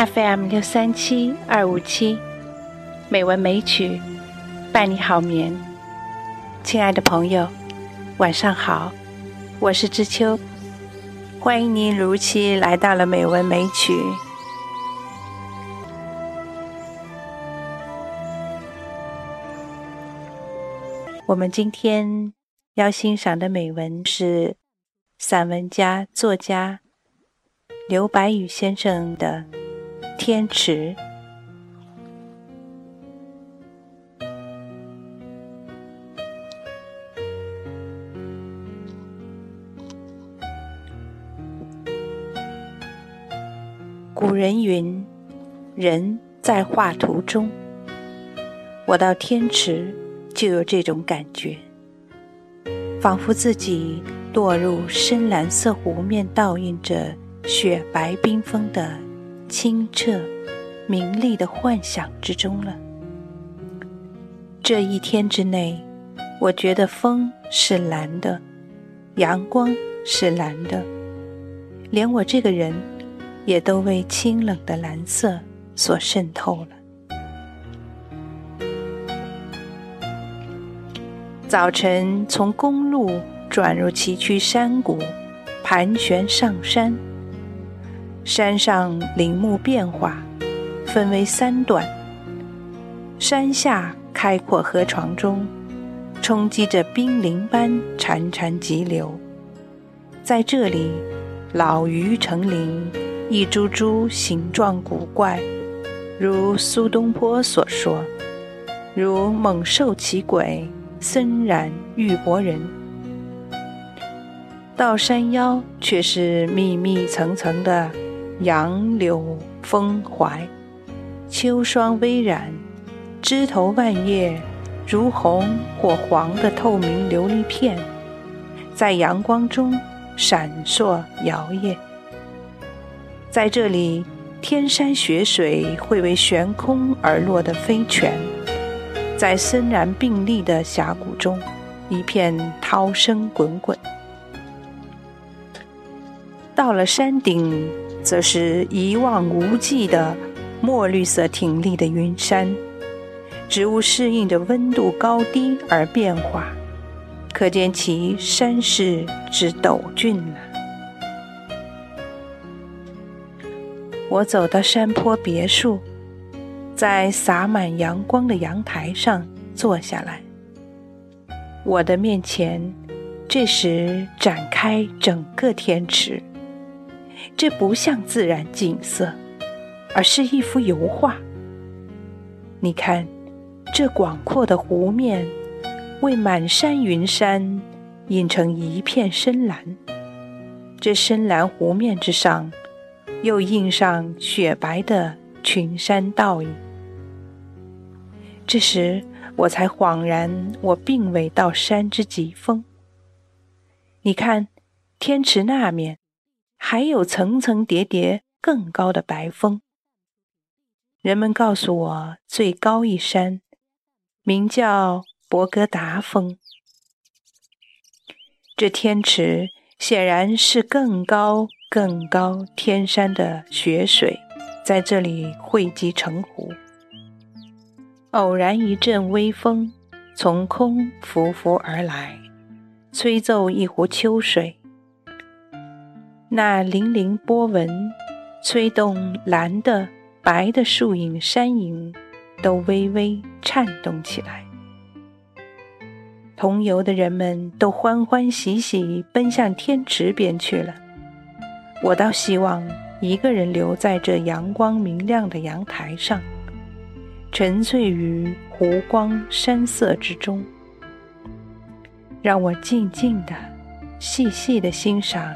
FM 六三七二五七，美文美曲伴你好眠。亲爱的朋友，晚上好，我是知秋，欢迎您如期来到了美文美曲。我们今天要欣赏的美文是散文家、作家刘白羽先生的。天池，古人云：“人在画图中。”我到天池就有这种感觉，仿佛自己落入深蓝色湖面，倒映着雪白冰封的。清澈、明丽的幻想之中了。这一天之内，我觉得风是蓝的，阳光是蓝的，连我这个人也都为清冷的蓝色所渗透了。早晨从公路转入崎岖山谷，盘旋上山。山上林木变化，分为三段。山下开阔河床中，冲击着冰凌般潺潺急流。在这里，老鱼成林，一株株形状古怪，如苏东坡所说：“如猛兽奇鬼，森然玉帛人。”到山腰，却是密密层层的。杨柳风怀，秋霜微染，枝头万叶如红或黄的透明琉璃片，在阳光中闪烁摇曳。在这里，天山雪水会为悬空而落的飞泉，在森然并立的峡谷中，一片涛声滚滚。到了山顶。则是一望无际的墨绿色挺立的云山，植物适应着温度高低而变化，可见其山势之陡峻了。我走到山坡别墅，在洒满阳光的阳台上坐下来，我的面前这时展开整个天池。这不像自然景色，而是一幅油画。你看，这广阔的湖面，为满山云山映成一片深蓝。这深蓝湖面之上，又映上雪白的群山倒影。这时，我才恍然，我并未到山之极峰。你看，天池那面。还有层层叠叠更高的白峰。人们告诉我，最高一山名叫博格达峰。这天池显然是更高更高天山的雪水在这里汇集成湖。偶然一阵微风从空拂拂而来，吹奏一湖秋水。那粼粼波纹，吹动蓝的、白的树影、山影，都微微颤动起来。同游的人们都欢欢喜喜奔向天池边去了。我倒希望一个人留在这阳光明亮的阳台上，沉醉于湖光山色之中，让我静静的、细细的欣赏。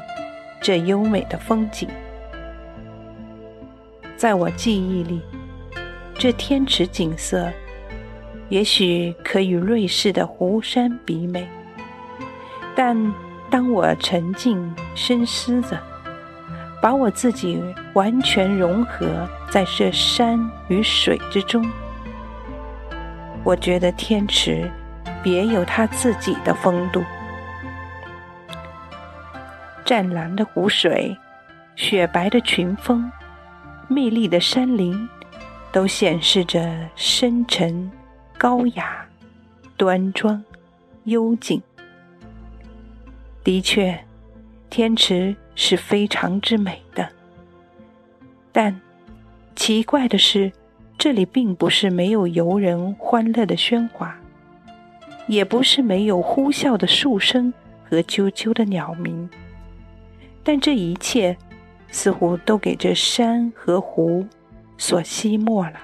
这优美的风景，在我记忆里，这天池景色也许可与瑞士的湖山比美。但当我沉静深思着，把我自己完全融合在这山与水之中，我觉得天池别有它自己的风度。湛蓝的湖水，雪白的群峰，魅力的山林，都显示着深沉、高雅、端庄、幽静。的确，天池是非常之美的。但奇怪的是，这里并不是没有游人欢乐的喧哗，也不是没有呼啸的树声和啾啾的鸟鸣。但这一切似乎都给这山和湖所吸没了，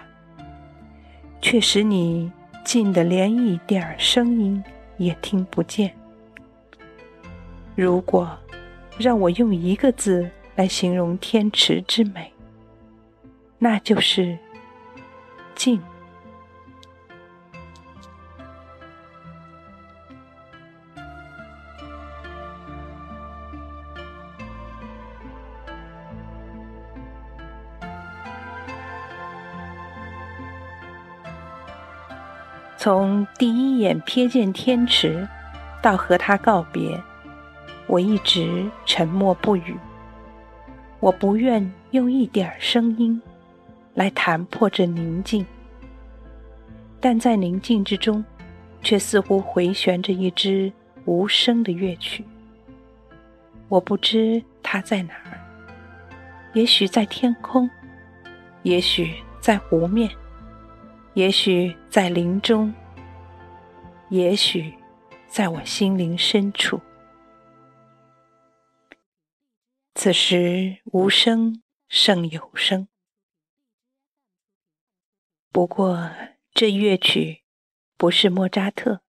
却使你静得连一点儿声音也听不见。如果让我用一个字来形容天池之美，那就是静。从第一眼瞥见天池，到和他告别。我一直沉默不语，我不愿用一点声音来弹破这宁静，但在宁静之中，却似乎回旋着一支无声的乐曲。我不知它在哪儿，也许在天空，也许在湖面，也许在林中，也许在我心灵深处。此时无声胜有声。不过，这乐曲不是莫扎特，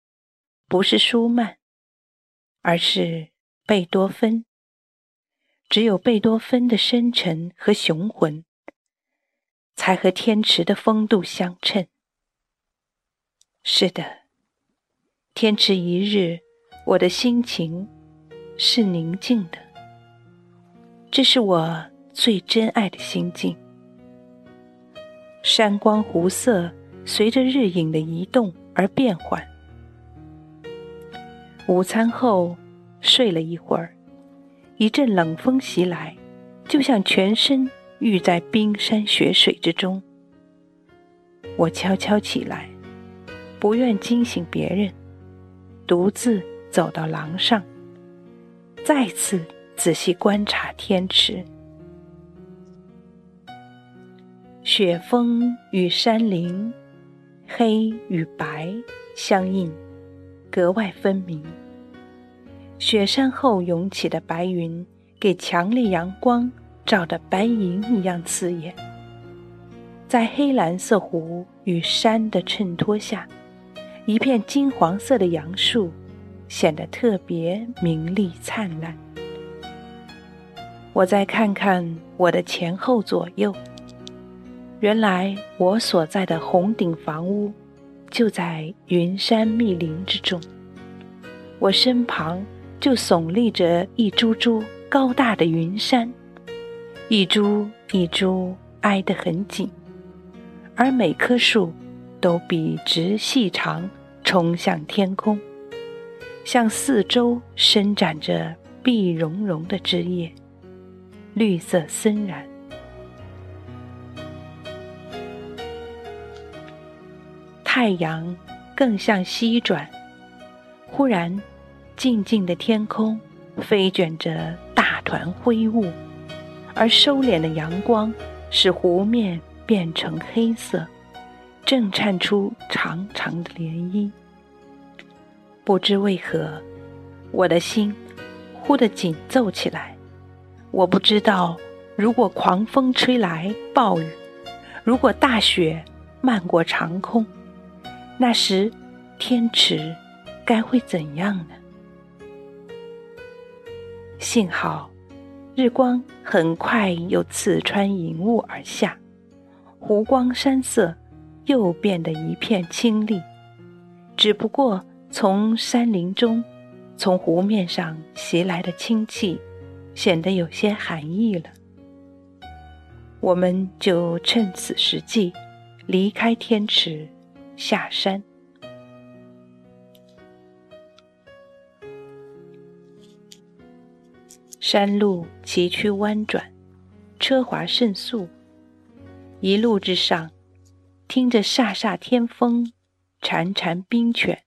不是舒曼，而是贝多芬。只有贝多芬的深沉和雄浑，才和天池的风度相称。是的，天池一日，我的心情是宁静的。这是我最珍爱的心境。山光湖色随着日影的移动而变换。午餐后睡了一会儿，一阵冷风袭来，就像全身遇在冰山雪水之中。我悄悄起来，不愿惊醒别人，独自走到廊上，再次。仔细观察天池，雪峰与山林，黑与白相映，格外分明。雪山后涌起的白云，给强烈阳光照得白银一样刺眼。在黑蓝色湖与山的衬托下，一片金黄色的杨树显得特别明丽灿烂。我再看看我的前后左右，原来我所在的红顶房屋就在云山密林之中。我身旁就耸立着一株株高大的云山，一株一株挨得很紧，而每棵树都笔直细长，冲向天空，向四周伸展着碧茸茸的枝叶。绿色森然，太阳更向西转。忽然，静静的天空飞卷着大团灰雾，而收敛的阳光使湖面变成黑色，正颤出长长的涟漪。不知为何，我的心忽地紧奏起来。我不知道，如果狂风吹来暴雨，如果大雪漫过长空，那时天池该会怎样呢？幸好，日光很快又刺穿云雾而下，湖光山色又变得一片清丽。只不过从山林中，从湖面上袭来的清气。显得有些寒意了，我们就趁此时机离开天池，下山。山路崎岖弯转，车滑甚速，一路之上，听着飒飒天风，潺潺冰泉，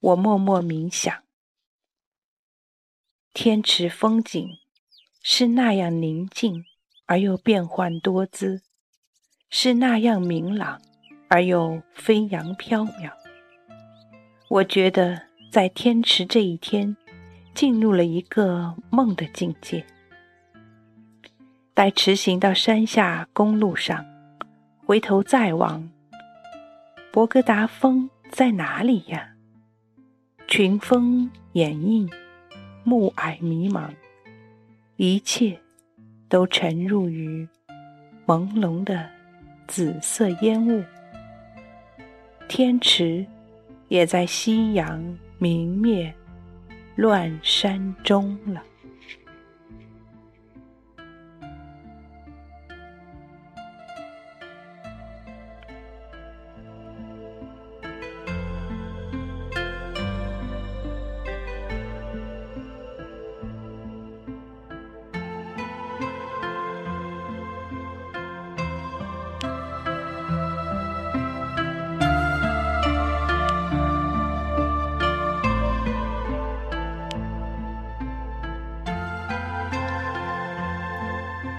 我默默冥想。天池风景是那样宁静而又变幻多姿，是那样明朗而又飞扬飘渺。我觉得在天池这一天，进入了一个梦的境界。待驰行到山下公路上，回头再望，博格达峰在哪里呀？群峰掩映，暮霭迷茫，一切都沉入于朦胧的紫色烟雾。天池也在夕阳明灭、乱山中了。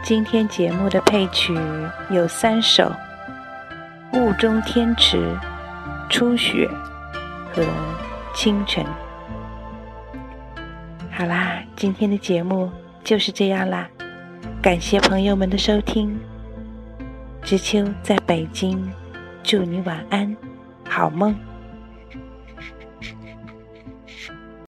今天节目的配曲有三首：《雾中天池》、《初雪》和《清晨》。好啦，今天的节目就是这样啦，感谢朋友们的收听。知秋在北京，祝你晚安，好梦。